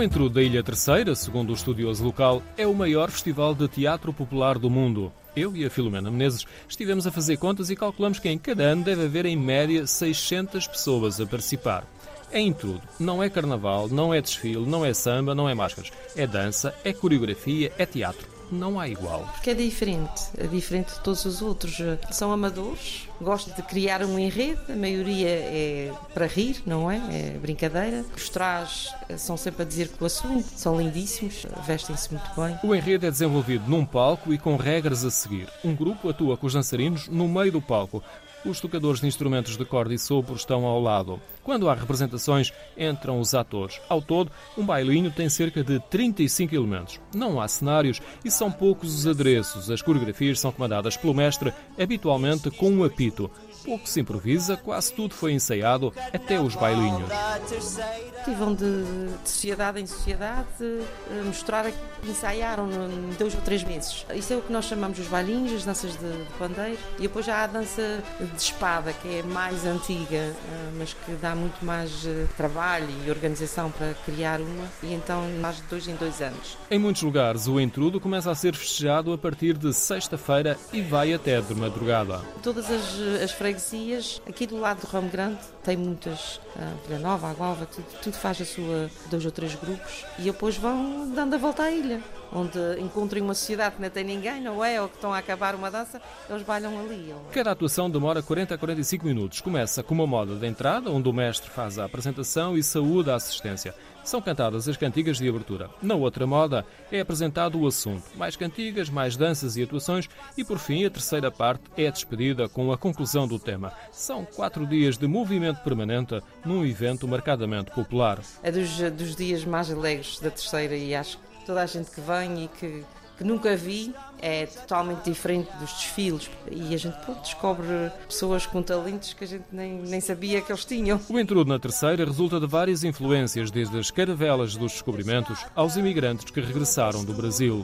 O Entrudo da Ilha Terceira, segundo o estudioso local, é o maior festival de teatro popular do mundo. Eu e a Filomena Menezes estivemos a fazer contas e calculamos que em cada ano deve haver em média 600 pessoas a participar. É em tudo. Não é carnaval, não é desfile, não é samba, não é máscaras. É dança, é coreografia, é teatro não há igual. Porque é diferente, é diferente de todos os outros. São amadores, gostam de criar um enredo, a maioria é para rir, não é? É brincadeira. Os trajes são sempre a dizer que o assunto, são lindíssimos, vestem-se muito bem. O enredo é desenvolvido num palco e com regras a seguir. Um grupo atua com os dançarinos no meio do palco. Os tocadores de instrumentos de corda e sopro estão ao lado. Quando há representações, entram os atores. Ao todo, um bailinho tem cerca de 35 elementos. Não há cenários e são poucos os adereços. As coreografias são comandadas pelo mestre, habitualmente com um apito. Pouco se improvisa, quase tudo foi ensaiado, até os bailinhos. Vão de, de sociedade em sociedade eh, mostrar que ensaiaram em dois ou três meses. Isso é o que nós chamamos os bailinhos, as danças de, de pandeiro. E depois já há a dança de espada, que é mais antiga, eh, mas que dá muito mais eh, trabalho e organização para criar uma. E então mais de dois em dois anos. Em muitos lugares, o entrudo começa a ser festejado a partir de sexta-feira e vai até de madrugada. Todas as, as freguesias, aqui do lado do Ramo Grande, tem muitas, a Vila Nova, a tudo, tudo faz a sua dois ou três grupos e depois vão dando a volta à ilha onde encontrem uma sociedade que não tem ninguém, não é? Ou que estão a acabar uma dança, eles bailam ali. Cada atuação demora 40 a 45 minutos. Começa com uma moda de entrada, onde o mestre faz a apresentação e saúda a assistência. São cantadas as cantigas de abertura. Na outra moda é apresentado o assunto. Mais cantigas, mais danças e atuações e, por fim, a terceira parte é despedida com a conclusão do tema. São quatro dias de movimento permanente num evento marcadamente popular. É dos, dos dias mais alegres da terceira e acho que toda a gente que vem e que, que nunca vi é totalmente diferente dos desfiles e a gente descobre pessoas com talentos que a gente nem, nem sabia que eles tinham. O intrudo na terceira resulta de várias influências, desde as caravelas dos descobrimentos aos imigrantes que regressaram do Brasil.